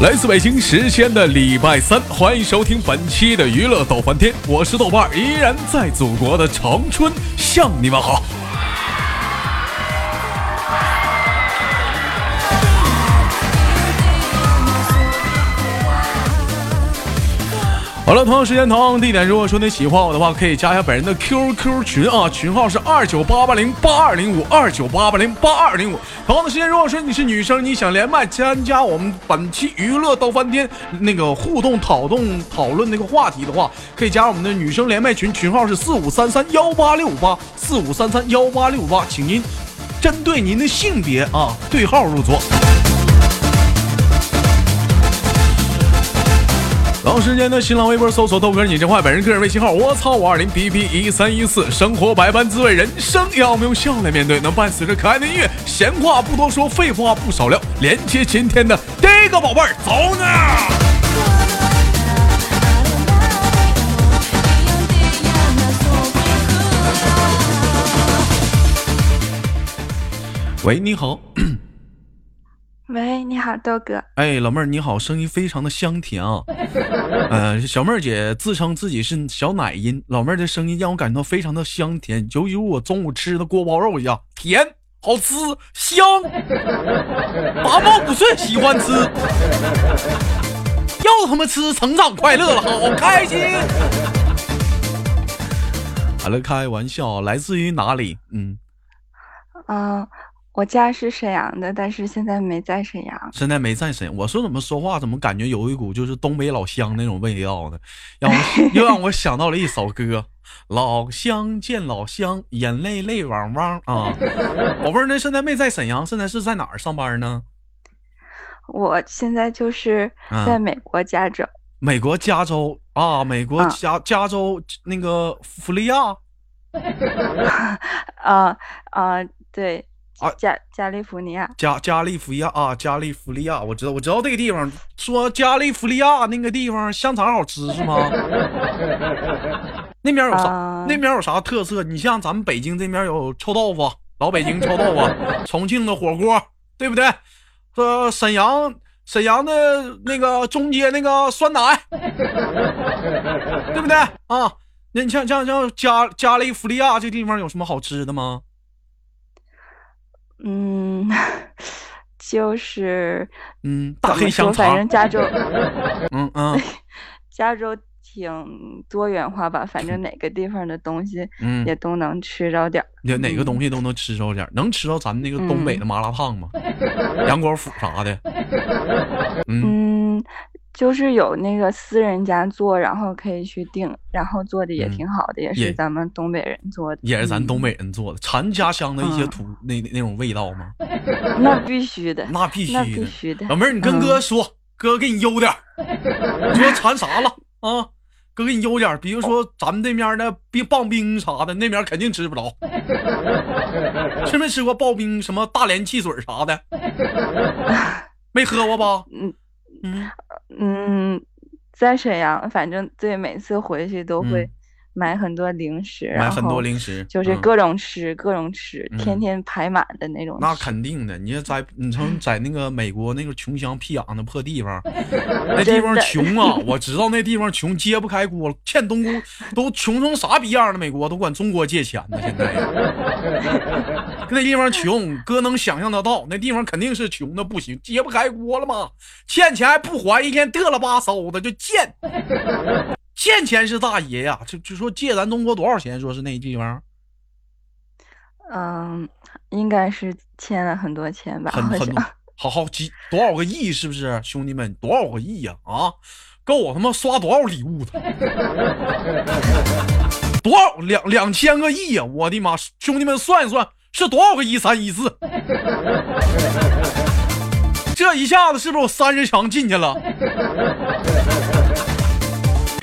来自北京时间的礼拜三，欢迎收听本期的娱乐逗翻天，我是豆瓣，依然在祖国的长春向你们好。好了，同样时间同样地点，如果说你喜欢我的话，可以加一下本人的 QQ 群啊，群号是二九八八零八二零五二九八八零八二零五。同样的时间，如果说你是女生，你想连麦参加我们本期娱乐到翻天那个互动讨论讨论那个话题的话，可以加我们的女生连麦群，群号是四五三三幺八六八四五三三幺八六八，请您针对您的性别啊对号入座。同时间的新浪微博搜索豆哥你真坏，本人个人微信号我操五二零 b b 一三一四，生活百般滋味，人生要我们用笑来面对。能伴随着可爱的音乐，闲话不多说，废话不少聊，连接今天的第一个宝贝儿，走呢！喂，你好，喂，你好，豆哥。哎，老妹儿你好，声音非常的香甜啊。呃，小妹儿姐自称自己是小奶音，老妹儿的声音让我感到非常的香甜，就如我中午吃的锅包肉一样，甜，好吃，香。八毛五岁喜欢吃，又他妈吃成长快乐了，好开心。好了，开玩笑，来自于哪里？嗯，嗯、我家是沈阳的，但是现在没在沈阳。现在没在沈阳，我说怎么说话怎么感觉有一股就是东北老乡那种味道呢？让我又让我想到了一首歌，老乡见老乡，眼泪泪汪汪啊！宝贝儿，那现在没在沈阳，现在是在哪儿上班呢？我现在就是嗯在美国加州。美国加州啊，美国嗯加加州那个弗利亚 啊啊、对啊，加加利福尼亚。加加利福尼亚啊，加利福利亚，我知道，我知道这个地方。说加利福利亚那个地方香肠好吃是吗？那边有啥？啊那边有啥特色？你像咱们北京这边有臭豆腐，老北京臭豆腐，重庆的火锅，对不对？呃，沈阳沈阳的那个中街那个酸奶，对不对啊？那你像像像加加利福利亚这地方有什么好吃的吗？嗯，就是嗯，大黑香说，反正，加州嗯 嗯。加州挺多元化吧，反正哪个地方的东西嗯，也都能吃着点儿。哪哪个东西都能吃着点儿，能吃着咱们那个东北的麻辣烫吗？杨国府啥的，嗯，嗯，就是有那个私人家做，然后可以去订，然后做的也嗯挺好的，也也是咱们东北人做的。也是咱嗯东北人做的，馋家乡的一些嗯土那那种味道吗？那必须的，那必须的必的。须的。老妹儿，你跟嗯哥说，哥给你邮点儿。你说馋啥了啊？哥给你邮点儿，比如说咱们这边的冰棒冰啥的，那边肯定吃不着。吃没吃过刨冰什么大连汽水啥的？没喝过吧？嗯嗯，嗯，在沈阳，反正对，每次回去都会买很多零食，买很多零食，嗯就是各种吃，各种吃，天嗯天排满的那种那肯定的，你要在你从在那个美国那个穷乡僻壤的破地方，那地方穷啊！我知道那地方穷，揭不开锅，欠东姑都穷成啥逼样了？美国都管中国借钱呢，现在 那地方穷，哥能想象得到，那地方肯定是穷的不行，揭不开锅了嘛，欠钱还不还，一天嘚了吧嗖的就欠，欠钱是大爷呀！就就说借咱中国多少钱？说是那地方嗯，应该是欠了很多钱吧，很很多，好好几多少个亿是不是？兄弟们，多少个亿呀、啊？够我他妈刷多少礼物的？多少两两千个亿呀、我的妈！兄弟们算一算，是多少个一三一四？这一下子是不是我三十强进去了？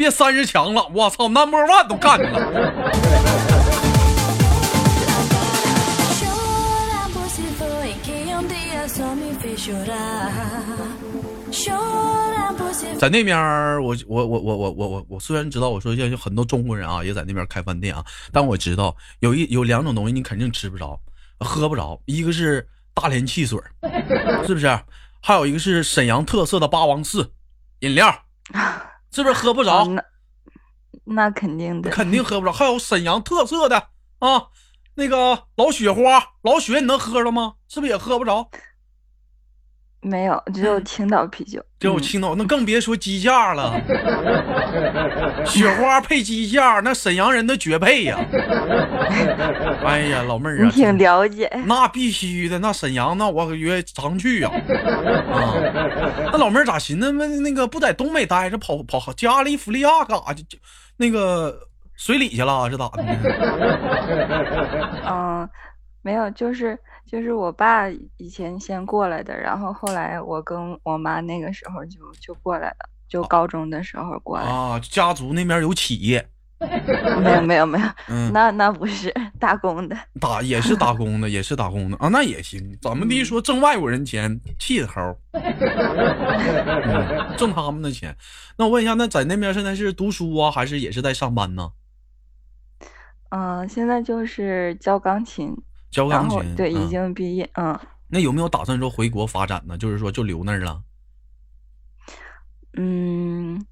别三十强了，我操，number one 都干去了。Um 在那边儿，我我我我我我我我虽然知道我说现在有很多中国人啊也在那边开饭店啊，但我知道有一有两种东西你肯定吃不着，喝不着，一个是大连汽水，是不是？还有一个是沈阳特色的八王寺饮料，是不是喝不着？哦那那肯定的，肯定喝不着。还有沈阳特色的啊，那个老雪花，老雪你能喝着吗？是不是也喝不着？没有，只有青岛啤酒。只有嗯青岛，那更别说鸡架了。雪花配鸡架，那沈阳人的绝配呀！哎呀，老妹儿啊，你挺了解，那必须的，那沈阳那我约常去呀、啊。那老妹儿咋寻思那那个不在东北待着，跑跑加利福利亚干啥去？就那个水里去了是咋的呢？嗯，没有，就是就是我爸以前先过来的，然后后来我跟我妈那个时候就就过来了，就高中的时候过来。啊，家族那边有企业，没有没有没有，嗯，那那不是打工的。打也是打工的，也是打工的啊，那也行。怎么的说挣外国人钱，气的猴，嗯，挣他们的钱。那我问一下，那在那边现在是读书啊，还是也是在上班呢？嗯，现在就是教钢琴，教然钢琴，对已嗯经毕业。嗯那有没有打算说回国发展呢？就是说就留那儿了？嗯，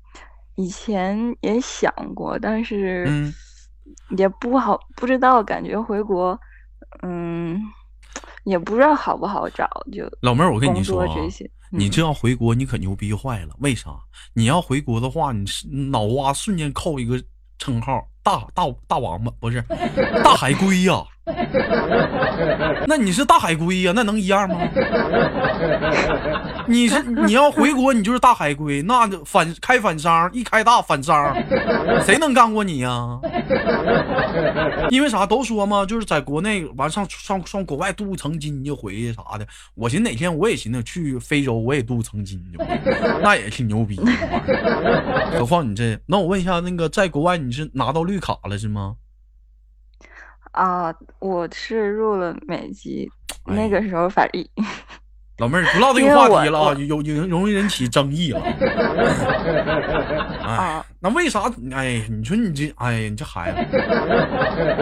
以前也想过，但是嗯也不好，不知道，感觉回国，嗯，也不知道好不好找，就老妹儿，我跟你说啊，你这要回国，你可牛逼坏了。为啥？你要回国的话，你是脑瓜瞬间扣一个称号，大大大王八不是大海龟呀、那你是大海龟呀、那能一样吗？你是你要回国，你就是大海龟，那反开反伤，一开大反伤，谁能干过你呀、因为啥都说嘛，就是在国内完上上上国外镀层金就回去啥的。我寻哪天我也寻思去非洲，我也镀层金就，那也挺牛逼。何况你这，那我问一下，那个在国外你是拿到绿卡了是吗？啊，我是入了美籍，哎那个时候反正 老妹儿不唠这个话题了啊，我有有容易引起争议了。哎啊，那为啥？哎，你说你这，哎呀，你这孩子，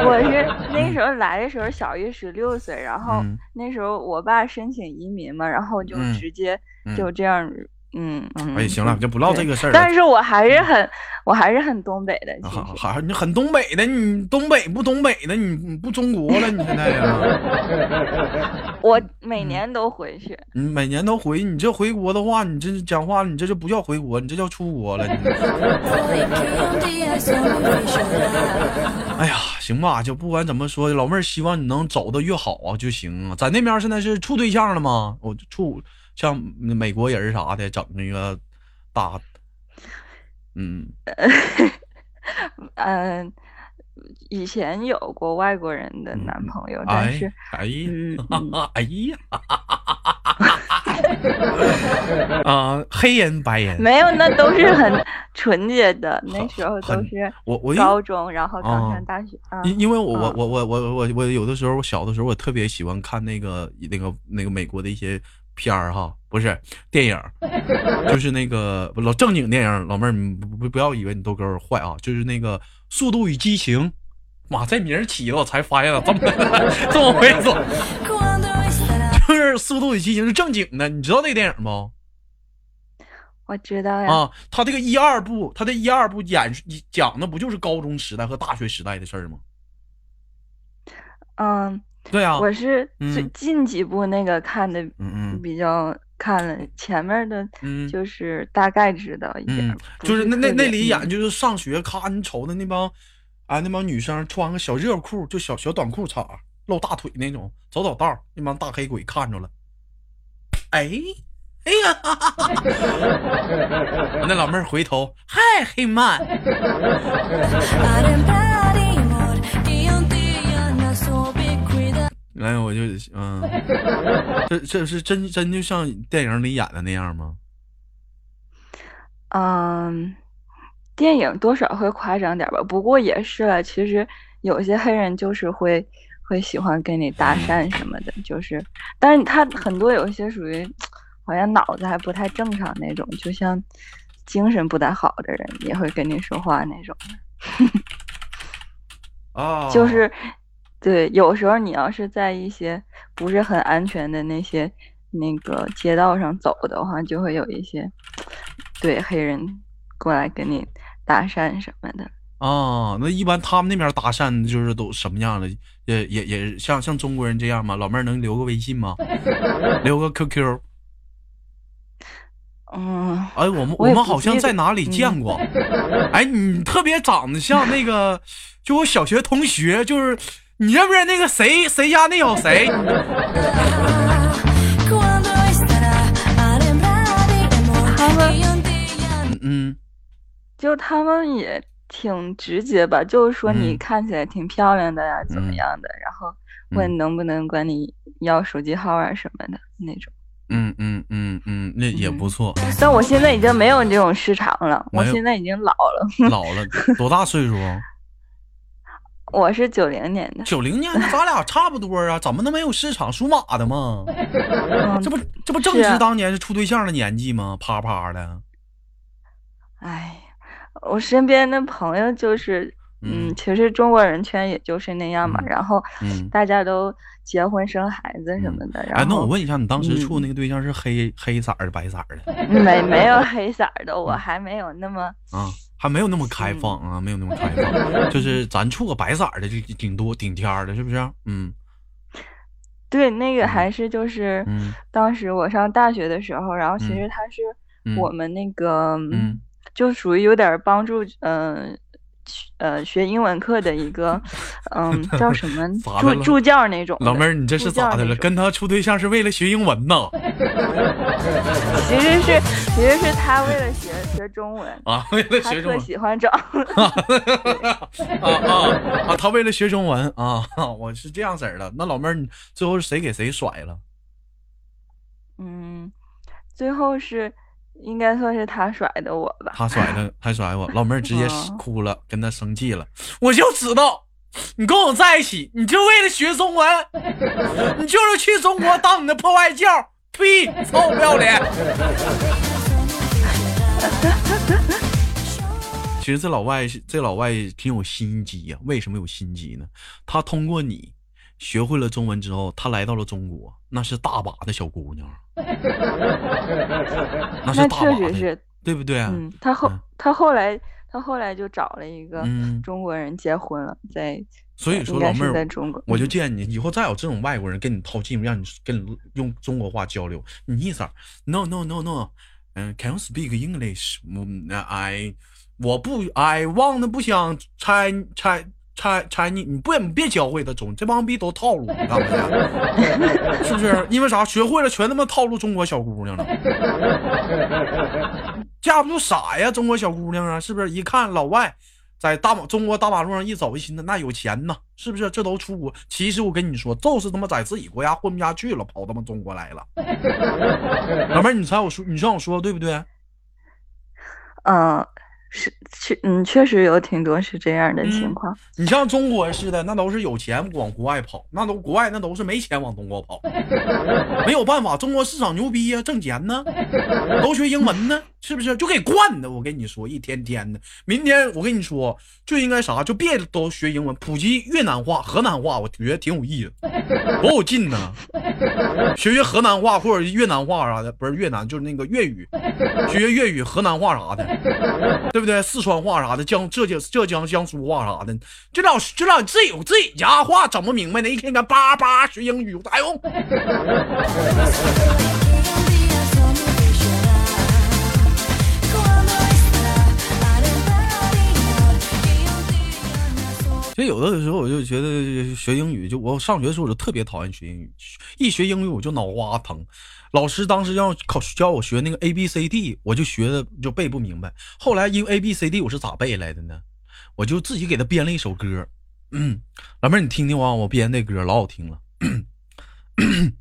我是那时候来的时候小于十六岁，然后嗯那时候我爸申请移民嘛，然后就嗯直接嗯就这样，嗯嗯。哎，行了，嗯就不唠这个事儿了。但是我还是很，我还是很东北的，其还实。还你很东北的，你东北不东北的，你你不中国了，你现在呀，我嗯每年都回去。你每年都回，你这回国的话，你这讲话，你这就不叫回国，你这叫出国了。um. 哎呀，行吧，就不管怎么说，老妹儿希望你能走的越好啊就行啊。在那边现在是处对象了吗？我处像美国人啥的，整那个大，嗯，嗯，以前有过外国人的男朋友，但哎是哎呀，嗯哎呀，啊，黑人白人，没有，那都是很纯洁的。那时候都是我我高中，然后啊刚上大学。啊因因为我我嗯我我我我我有的时候我小的时候我特别喜欢看那个那个那个美国的一些片儿哈，不是电影，就是那个老正经电影。老妹儿，你不不不要以为你豆哥儿坏啊，就是那个《速度与激情》。妈，这名儿起的我才发现了，这么 这么回事就是《速度与激情》是正经的，你知道这个电影不？我知道呀。啊，他这个一二部，他这一二部演讲的不就是高中时代和大学时代的事儿吗？嗯，对啊，我是最嗯近几部那个看的嗯嗯比较看了，前面的嗯。就是大概知道一点就是那那那里演嗯。就是上学，咔，你瞅的那帮，啊，那帮女生穿个小热裤，就小小短裤衩，露大腿那种，走走道儿，那帮大黑鬼看着了，哎，哎呀，那老妹儿回头，嗨，黑曼，来，我就嗯，这这是真真就像电影里演的那样吗？嗯，电影多少会夸张点吧，不过也是了。其实有些黑人就是会会喜欢跟你搭讪什么的，就是，但是他很多有一些属于好像脑子还不太正常那种，就像精神不太好的人也会跟你说话那种。啊，就是，对，有时候你要是在一些不是很安全的那些那个街道上走的话，就会有一些对黑人过来跟你搭讪什么的。啊，那一般他们那边搭讪就是都什么样的？也也也像像中国人这样吗？老妹儿能留个微信吗？留个 QQ？嗯，哎，我们我也们好像在哪里见过。哎，你特别长得像那个，就我小学同学，就是你认不认那个谁谁家那小谁？嗯，就他们也挺直接吧，就是说你嗯。看起来挺漂亮的呀，怎么嗯样的，然后问能不能管你要手机号啊什么的那种。嗯嗯嗯嗯，那也不错。但我现在已经没有这种市场了，我现在已经老了，老了多大岁数？我是九零年的，九零年，咱俩差不多啊，怎么能没有市场？属马的吗？嗯这不这不正是当年是处对象的年纪吗？啪啪的。哎，我身边的朋友就是，嗯，嗯其实中国人圈也就是那样嘛，嗯然后嗯大家都结婚生孩子什么的，然哎，后那我问一下，你当时处嗯那个对象是黑黑色儿的、白色儿的没没有黑色的，嗯我还没有那么，啊？还没有那么开放啊，没有那么开放，就是咱处个白色儿的就顶多顶天儿的，是不是？嗯。对，那个嗯。还是就是嗯。当时我上大学的时候，然后其嗯实他是嗯。我们那个，嗯。就属于有点帮助，嗯、呃，学英文课的一个，嗯，叫什么 助助教那种。老妹儿，你这是咋的了？跟他处对象是为了学英文呢？其实是其实是他为了学学中文，啊，为了学中文喜欢找。啊啊啊！他为了学中文啊，我是这样式儿的。那老妹儿，你最后是谁给谁甩了？嗯，最后是应该算是他甩的我吧。他甩的，他甩我。老妹儿直接嗯哭了，跟他生气了。我就知道，你跟我在一起，你就为了学中文，你就是去中国当你的破外教。呸！臭不要脸！其实这老外这老外挺有心机呀、为什么有心机呢？他通过你学会了中文之后，他来到了中国，那是大把的小姑娘，那是大把的，确实是，对不对？嗯，他后嗯。他后来他后来就找了一个嗯。中国人结婚了，在所以说，老妹儿，在中国，嗯我就建议你以后再有这种外国人跟你套近乎，让你跟你用中国话交流，你意思儿 no no no no，嗯、c a n you speak English？嗯，I 我不 I want 不想拆拆拆拆你，你不你别教会他中，这帮逼都套路，你干嘛去？是不是？因为啥？学会了全他妈套路中国小姑娘了，架不住傻呀，中国小姑娘啊，是不是？一看老外。在大马中国大马路上一走，一寻思那有钱呢，是不是？这都出国。其实我跟你说，就是他妈在自己国家混不下去了，跑他妈中国来了。老妹儿，你猜我说，你让我说对不对？嗯，是确嗯，确实有挺多是这样的情嗯况。你像中国似的，那都是有钱往国外跑，那都国外那都是没钱往中国跑，没有办法，中国市场牛逼呀、挣钱呢，都学英文呢，是不是？就给惯的，我跟你说，一天天的。明天我跟你说，就应该啥，就别都学英文，普及越南话、河南话，我觉得挺有意思，多有劲呢。学学河南话或者越南话啥的，不是越南就是那个粤语，学学粤语、河南话啥的，对不对？四川话啥的，江浙江浙江江苏话啥的，这老这老自己有自己家话整不明白呢，一天天叭叭学英语有啥用其实有的时候我就觉得学英语，就我上学的时候我就特别讨厌学英语，一学英语我就脑瓜疼。老师当时要考教我学那个 A B C D，我就学的就背不明白。后来因为 A B C D 我是咋背来的呢？我就自己给他编了一首歌。嗯，老妹儿你听听啊，我编那歌老好听了。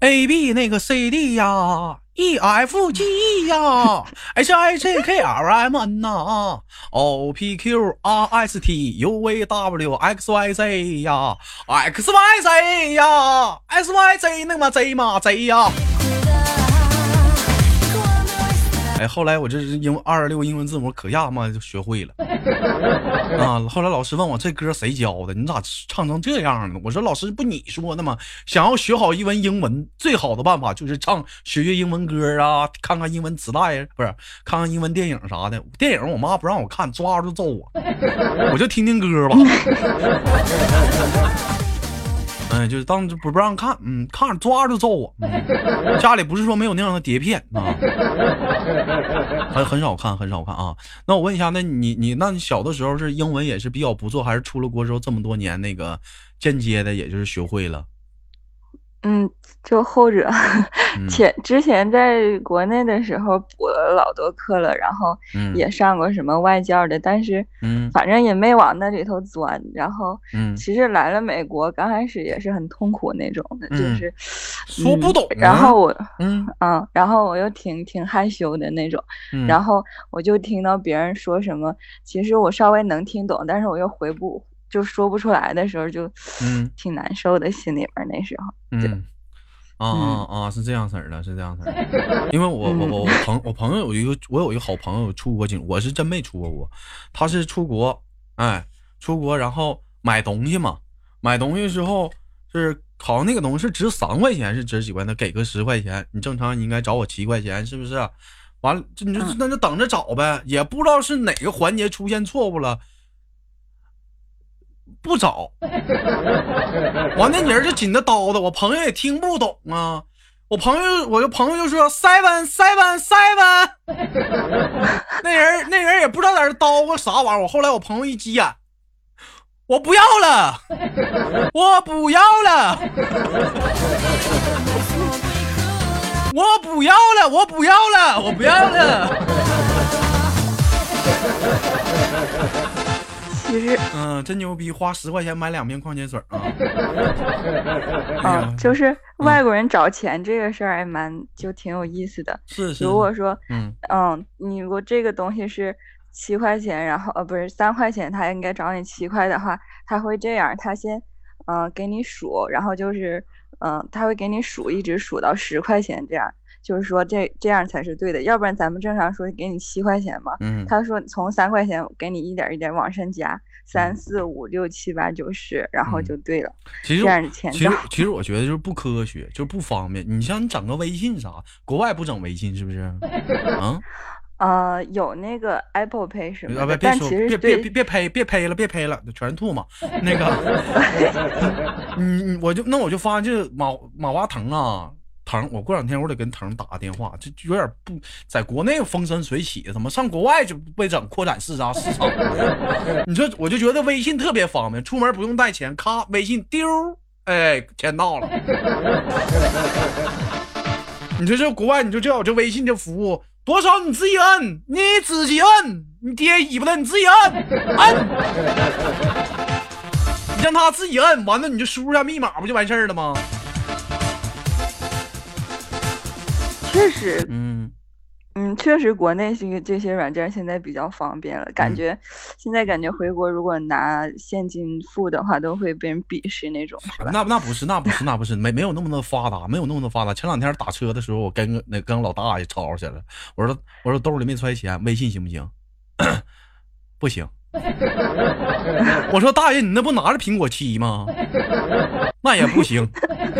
A B 那个 C D 呀，E F G e 呀，h I J K L M N 呐，O P Q R S T U V W X Y Z 呀，X Y Z 呀，S Y Z 那么 Z 吗 Z 呀。后来我这英二十六英文字母可亚嘛就学会了啊！后来老师问我这歌谁教的？你咋唱成这样呢？我说老师不你说的吗？想要学好一门英文，最好的办法就是唱学学英文歌啊，看看英文磁带，不是看看英文电影啥的。电影我妈不让我看，抓着就揍我，我就听听歌吧。嗯，就是当不不让看，嗯，看着抓着就揍我。嗯、家里不是说没有那样的碟片啊，很很少看，很少看啊。那我问一下，那你你那你小的时候是英文也是比较不错，还是出了国之后这么多年那个间接的也就是学会了？嗯，就后者，前之前在国内的时候补了老多课了，然后也上过什么外教的，但是反正也没往那里头钻。然后，其实来了美国，刚开始也是很痛苦那种的，就是说不懂。然后我，嗯嗯，然后我又挺挺害羞的那种，然后我就听到别人说什么，其实我稍微能听懂，但是我又回不。就说不出来的时候，就嗯挺难受的，心里边那时候。嗯，啊啊啊，是这样式儿的，是这样式儿的。因为我我我我朋我朋友有一个，我有一个好朋友出国境，我是真没出过国。他是出国，哎，出国然后买东西嘛，买东西之后是好像那个东西是值三块钱，是值几块？那给个十块钱，你正常你应该找我七块钱，是不是？完了，你就那就等着找呗，也不知道是哪个环节出现错误了。不找，完那人就紧着叨叨，我朋友也听不懂啊。我朋友，我的朋友就说 seven seven seven，那人那人也不知道在这叨咕啥玩意儿。我后来我朋友一急眼，我不要了，我不要了，我不要了，我不要了，我不要了。嗯，真牛逼，花十块钱买两瓶矿泉水啊！啊，就是外国人找钱这个事儿还蛮就挺有意思的。是是。如果说，嗯嗯，你如果这个东西是七块钱，然后呃不是三块钱，他应该找你七块的话，他会这样，他先嗯给你数，然后就是嗯他会给你数，一直数到十块钱这样。就是说这这样才是对的，要不然咱们正常说给你七块钱嘛，他说从三块钱给你一点一点往上加，三四五六七八九十，然后就对了。其实这样的钱，其实其实我觉得就是不科学，就是不方便。你像你整个微信啥，国外不整微信是不是？啊？呃，有那个 Apple Pay 什么的，但其实别别别呸，别呸了，别呸了，全是吐嘛。那个，你我就那我就发现这马马化腾啊。腾，我过两天我得跟腾打个电话，这有点不在国内风生水起，怎么上国外就被整扩展市场市场？你说我就觉得微信特别方便，出门不用带钱，咔，微信丢，哎，钱到了。你说这国外，你说这有这微信这服务，多少你自己摁，你自己摁，你爹尾巴的你自己摁，摁，你让他自己摁，完了你就输入下密码不就完事儿了吗？确实，嗯嗯，确实，国内这个这些软件现在比较方便了。感觉现在感觉回国如果拿现金付的话，都会被人鄙视那种？那那不是，那不是，那不是，没没有那么的发达，没有那么的发达。前两天打车的时候，我跟那跟老大爷吵起来了。我说我说兜里没揣钱，微信行不行？不行。我说大爷，你那不拿着苹果七吗？那也不行。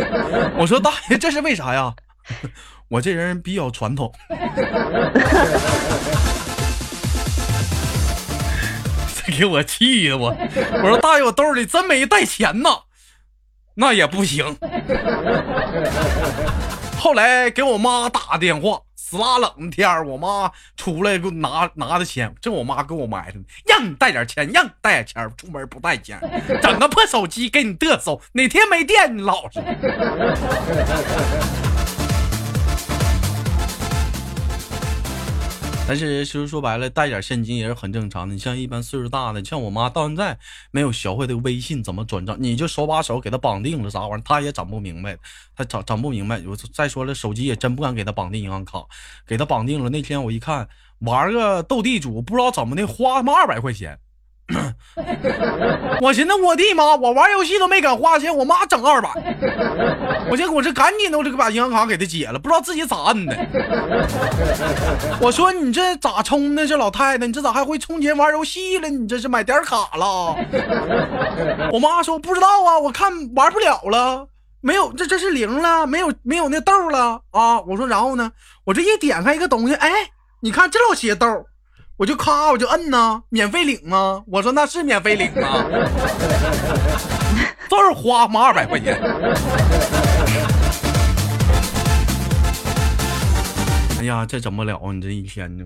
我说大爷，这是为啥呀？我这人比较传统，这给我气的我！我说大爷，我兜里真没带钱呢，那也不行。后来给我妈打电话，死拉冷天儿，我妈出来给我拿拿的钱，这我妈给我埋汰，让你带点钱，让你带点钱，出门不带钱，整个破手机给你嘚瑟，哪天没电你老实。但是其实说白了，带点现金也是很正常的。你像一般岁数大的，像我妈到现在没有学会这个微信怎么转账，你就手把手给她绑定了啥玩意儿，她也整不明白，她整整不明白。我再说了，手机也真不敢给她绑定银行卡，给她绑定了。那天我一看，玩个斗地主，不知道怎么的，花他妈二百块钱。我寻思我的妈，我玩游戏都没敢花钱，我妈整二百，我这我这赶紧的，我这个把银行卡给他解了，不知道自己咋摁的。我说你这咋充呢？这老太太，你这咋还会充钱玩游戏了？你这是买点卡了？我妈说不知道啊，我看玩不了了，没有，这这是零了，没有没有那豆了啊。我说然后呢，我这一点开一个东西，哎，你看这老些豆。我就咔，我就摁呐，免费领吗？我说那是免费领啊，这是花妈二百块钱。哎呀，这怎么了你这一天呢。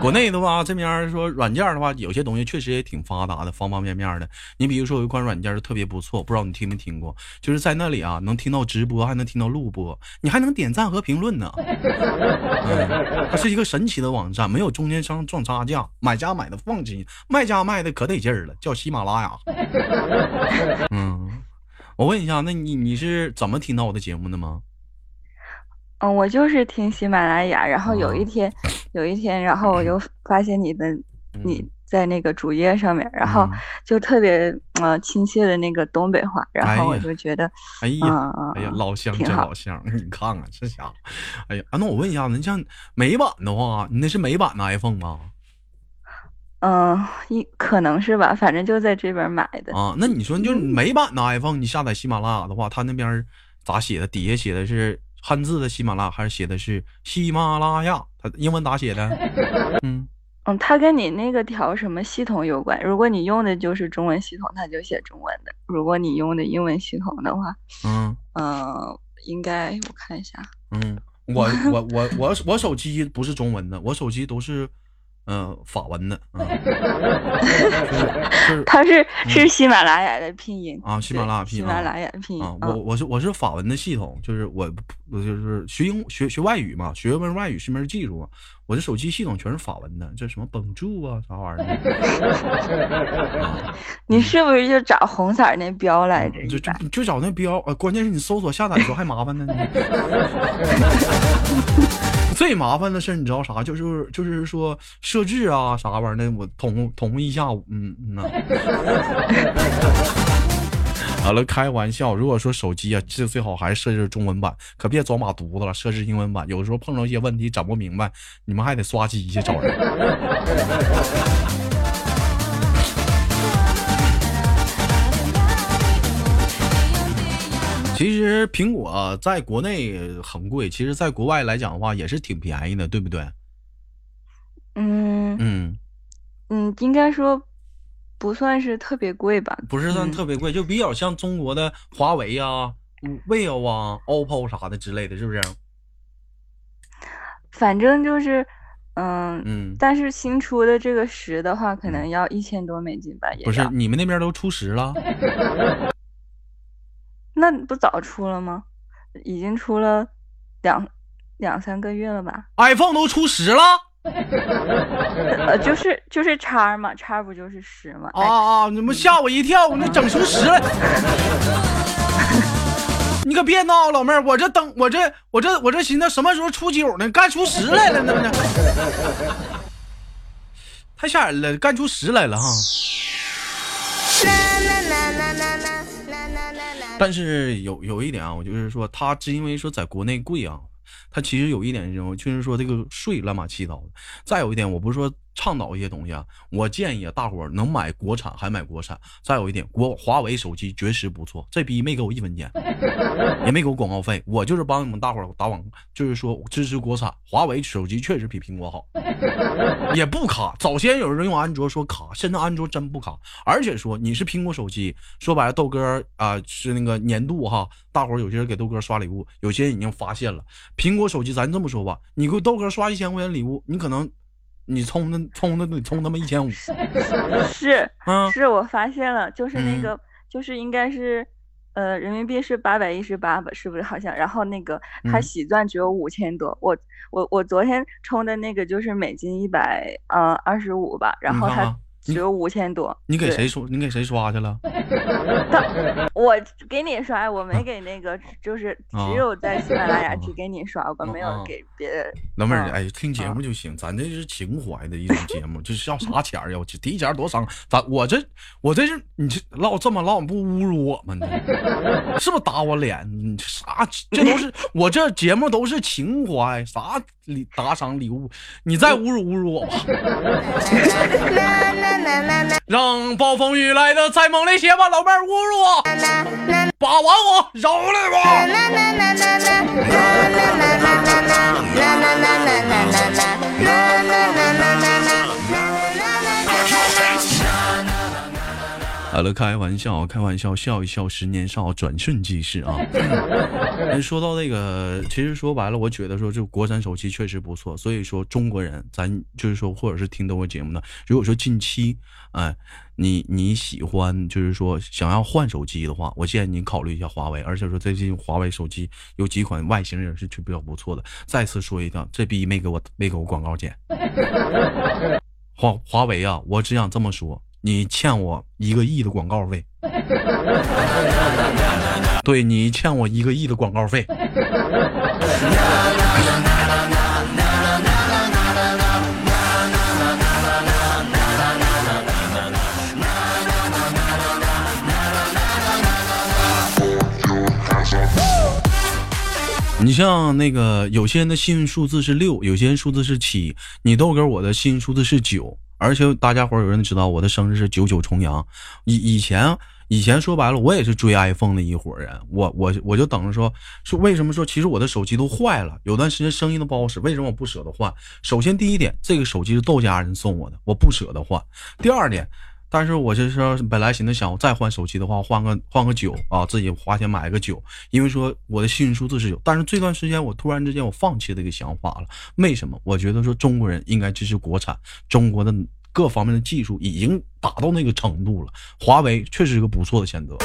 国内的话，这边说软件的话，有些东西确实也挺发达的，方方面面的。你比如说有一款软件就特别不错，不知道你听没听过？就是在那里啊，能听到直播，还能听到录播，你还能点赞和评论呢。嗯，它是一个神奇的网站，没有中间商赚差价，买家买的放心，卖家卖的可得劲儿了，叫喜马拉雅。嗯，我问一下，那你你是怎么听到我的节目的吗？嗯，我就是听喜马拉雅，然后有一天，有一天，然后我就发现你的你在那个主页上面，然后就特别呃亲切的那个东北话，然后我就觉得，哎呀，哎呀，老乡真老乡，你看看这家伙，哎呀，那我问一下子，你像美版的话，你那是美版的 iPhone 吗？嗯，一可能是吧，反正就在这边买的啊。那你说，就是美版的 iPhone，你下载喜马拉雅的话，他那边咋写的？底下写的是？汉字的喜马拉雅还是写的是喜马拉雅？它英文咋写的？嗯嗯，它跟你那个调什么系统有关。如果你用的就是中文系统，它就写中文的；如果你用的英文系统的话，嗯嗯，应该我看一下。嗯，我我我我我手机不是中文的，我手机都是。嗯，法文的，是他是是喜马拉雅的拼音啊，喜马拉雅拼音，喜马拉雅拼音啊。我我是我是法文的系统，就是我我就是学英学学外语嘛，学门外语是门技术嘛。我这手机系统全是法文的，这什么绷住啊，啥玩意儿？你是不是就找红色那标来着？就就就找那标，呃，关键是你搜索下载的时候还麻烦呢。最麻烦的事你知道啥？就是就是说设置啊啥玩意儿的，我捅捅一下午，嗯嗯呐。好了，开玩笑。如果说手机啊，这最好还是设置中文版，可别装马犊子了，设置英文版。有时候碰到一些问题整不明白，你们还得刷机去找人。其实苹果在国内很贵，其实在国外来讲的话也是挺便宜的，对不对？嗯嗯嗯，应该说不算是特别贵吧？不是算特别贵，就比较像中国的华为啊、vivo 啊、OPPO 啥的之类的，是不是？反正就是，嗯嗯，但是新出的这个十的话，可能要一千多美金吧？也不是，你们那边都出十了。那不早出了吗？已经出了两两三个月了吧？iPhone 都出十了，呃，就是就是叉嘛，叉不就是十嘛？啊啊！你们吓我一跳，我那整出十来。你可别闹，老妹儿，我这等我这我这我这寻思什么时候出九呢？干出十来了，那不是？太吓人了，干出十来了哈。但是有有一点啊，我就是说，他只因为说在国内贵啊，他其实有一点，就是说这个税乱码七糟的。再有一点，我不是说。倡导一些东西啊，我建议，大伙能买国产还买国产。再有一点，国华为手机确实不错，这逼没给我一分钱，也没给我广告费，我就是帮你们大伙打广，就是说支持国产。华为手机确实比苹果好，也不卡。早先有人用安卓说卡，现在安卓真不卡。而且说你是苹果手机，说白了豆哥啊是那个年度哈，大伙有些人给豆哥刷礼物，有些人已经发现了苹果手机。咱这么说吧，你给豆哥刷一千块钱礼物，你可能。你充那充那得充他妈一千五，是，是我发现了，就是那个，就是应该是，呃，人民币是八百一十八吧，是不是？好像，然后那个它嗯喜钻只有五千多，我我我昨天充的那个就是美金一百呃二十五吧，然后它你看看只有五千多。你给谁刷？你给谁刷去了？我给你刷，我没给那个，就是啊只有在喜马拉雅只给你刷过，没有给别人。老妹儿，啊哎，听节目就行，咱这是情怀的一种节目，这是要啥钱儿呀？我这提钱多伤，咱我这我这是你这唠这么唠，你不侮辱我吗？你是不是打我脸？你这啥？这都是我这节目都是情怀，啥礼打赏礼物？你再侮辱侮辱我吧！让暴风雨来的再猛烈些吧，老妹儿侮辱我，把玩我，饶了我。好了，开玩笑，开玩笑，笑一笑，十年少，转瞬即逝啊！哎 说到那个，其实说白了，我觉得说这国产手机确实不错，所以说中国人，咱就是说，或者是听到我节目的，如果说近期，哎，你你喜欢，就是说想要换手机的话，我建议你考虑一下华为，而且说最近华为手机有几款外形也是比较不错的。再次说一下，这逼没给我没给我广告钱。华华为啊，我只想这么说，你欠我一个亿的广告费。对你欠我一个亿的广告费。你像那个有些人的幸运数字是六，有些人数字是七，你豆哥我的幸运数字是九，而且大家伙有人知道我的生日是九九重阳。以以前以前说白了，我也是追 iPhone 的一伙人，我我我就等着说说为什么说其实我的手机都坏了，有段时间声音都不好使，为什么我不舍得换？首先第一点，这个手机是豆家人送我的，我不舍得换。第二点。但是我这是本来寻思想我再换手机的话，换个换个九啊，自己花钱买个九，因为说我的幸运数字是九。但是这段时间我突然之间我放弃这个想法了，为什么？我觉得说中国人应该支持国产，中国的各方面的技术已经达到那个程度了，华为确实是个不错的选择。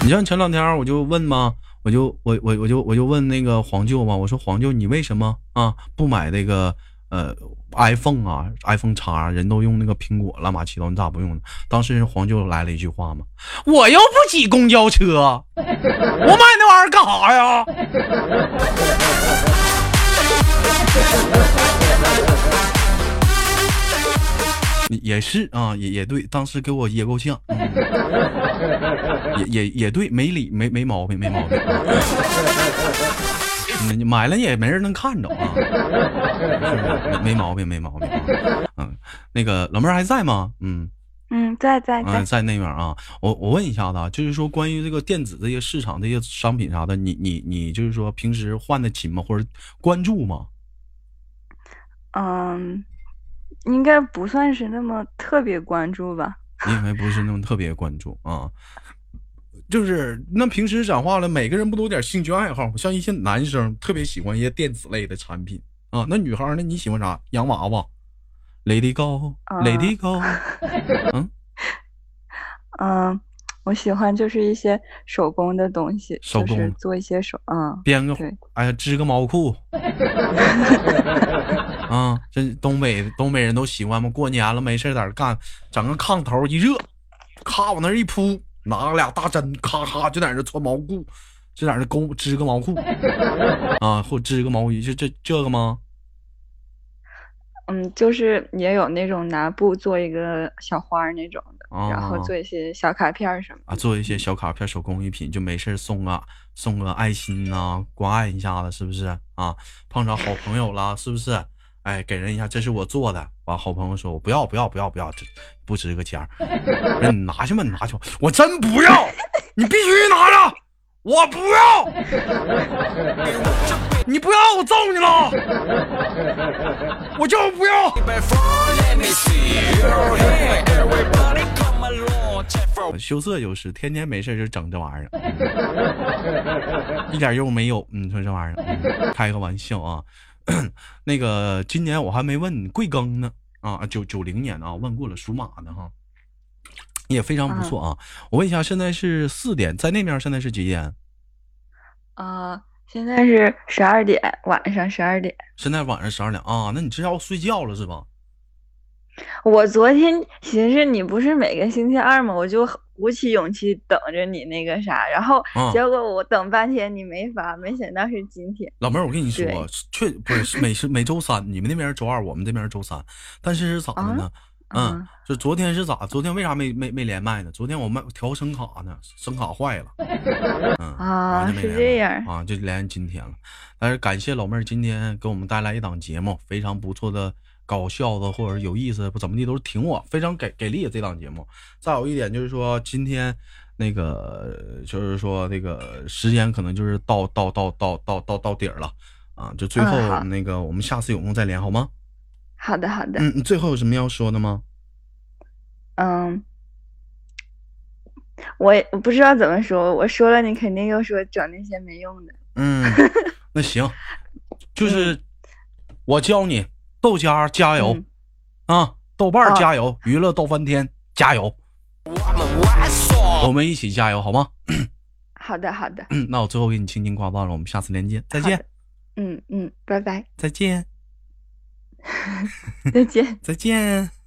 你像前两天我就问嘛，我就我我我就我就问那个黄舅嘛，我说黄舅你为什么啊不买那个呃 iPhone 啊 iPhone 叉，人都用那个苹果乱七八糟，你咋不用呢？当时黄舅来了一句话嘛，我又不挤公交车，我买那玩意儿干啥呀？也是啊，也也对，当时给我噎够呛，也也也对，没理没没毛病，没毛病。买了也没人能看着啊？没 没毛病，没毛病。嗯，那个老妹儿还在吗？嗯，嗯，在在啊，在，在那边啊。我我问一下子啊，就是说关于这个电子这些市场这些商品啥的，你你你就是说平时换的勤吗？或者关注吗？嗯，应该不算是那么特别关注吧。因为不是那么特别关注啊。就是那平时讲话了，每个人不都有点兴趣爱好吗？像一些男生特别喜欢一些电子类的产品啊，那女孩呢？你喜欢啥？洋娃娃，Lady Go，Lady Go，嗯，嗯，我喜欢就是一些手工的东西，手工就是做一些手，嗯，编个对，哎呀，织个毛裤 啊，这东北东北人都喜欢嘛？过年了没事在这干，整个炕头一热，咔往那儿一铺，拿俩大针，咔咔就在那穿毛裤，就在那勾织个毛裤 啊，或织个毛衣，就这这个吗？嗯，就是也有那种拿布做一个小花那种的，然后哦做一些小卡片什么啊，的。做一些小卡片、手工艺品，就没事送个送个爱心呐、关爱一下子，是不是啊？碰着好朋友了，是不是？哎，给人一下，这是我做的。完，好朋友说：“我不要，不要，不要，不要，这不值个钱儿。”我说：“你拿去吧，你拿去吧。”我真不要，你必须拿着，我不要，你不要，我揍你了，我就不要。羞涩就是天天没事就整这玩意儿，一点用没有。你说这玩意儿，开个玩笑啊。那个今年我还没问你贵庚呢，啊，九九零年的啊，问过了，属马的哈，也非常不错啊。我问一下，现在是四点，在那边现在是几点？啊，现在是十二点，晚上十二点。现在晚上十二点啊，那你这要睡觉了是吧？我昨天寻思你不是每个星期二吗？我就鼓起勇气等着你那个啥，然后结果我等半天你没发，没想到是今天。老妹儿，我跟你说，确不是每是每周三，你们那边周二，我们这边周三，但是是咋的呢？嗯，就昨天是咋？昨天为啥没没没连麦呢？昨天我麦调声卡呢，声卡坏了。嗯啊，是这样啊，就连今天了。但是感谢老妹儿今天给我们带来一档节目，非常不错的。搞笑的或者有意思不怎么地都是挺我非常给给力这档节目。再有一点就是说今天那个就是说那个时间可能就是到到到到到到到底儿了啊！就最后那个我们下次有空再连好吗？好的好的。嗯，最后有什么要说的吗？嗯，我也不知道怎么说，我说了你肯定又说整那些没用的。嗯，那行，就是我教你。豆家加油啊！豆瓣加油，娱乐逗翻天加油！我们一起加油好吗？好的好的。嗯，那我最后给你轻轻挂断了，我们下次连接再见。嗯嗯，拜拜。再见。再见。再见。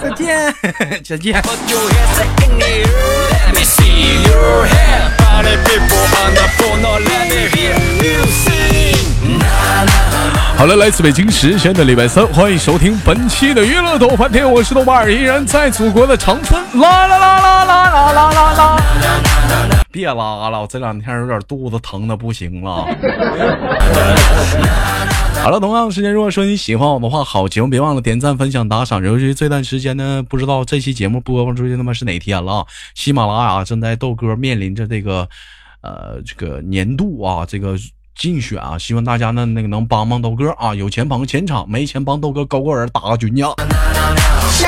再见。再见。来自北京时间的礼拜三，欢迎收听本期的娱乐逗翻天，我是豆瓣儿，依然在祖国的长春。啦啦啦啦啦啦啦啦啦！别拉了，我这两天有点肚子疼的不行了。好了，同样的时间，如果说你喜欢我的话，好节目别忘了点赞、分享、打赏。尤其这段时间呢，不知道这期节目播放出去他妈是哪天了？喜马拉雅正在豆哥面临着这个，呃，这个年度啊，这个。竞选啊，希望大家呢那个能帮帮豆哥啊，有钱捧个钱场，没钱帮豆哥高个儿打个军将。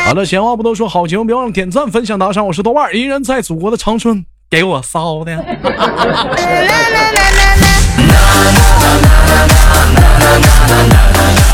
好了，闲话不多说，好情别忘了点赞、分享、打赏。我是豆瓣，依然在祖国的长春给我骚的。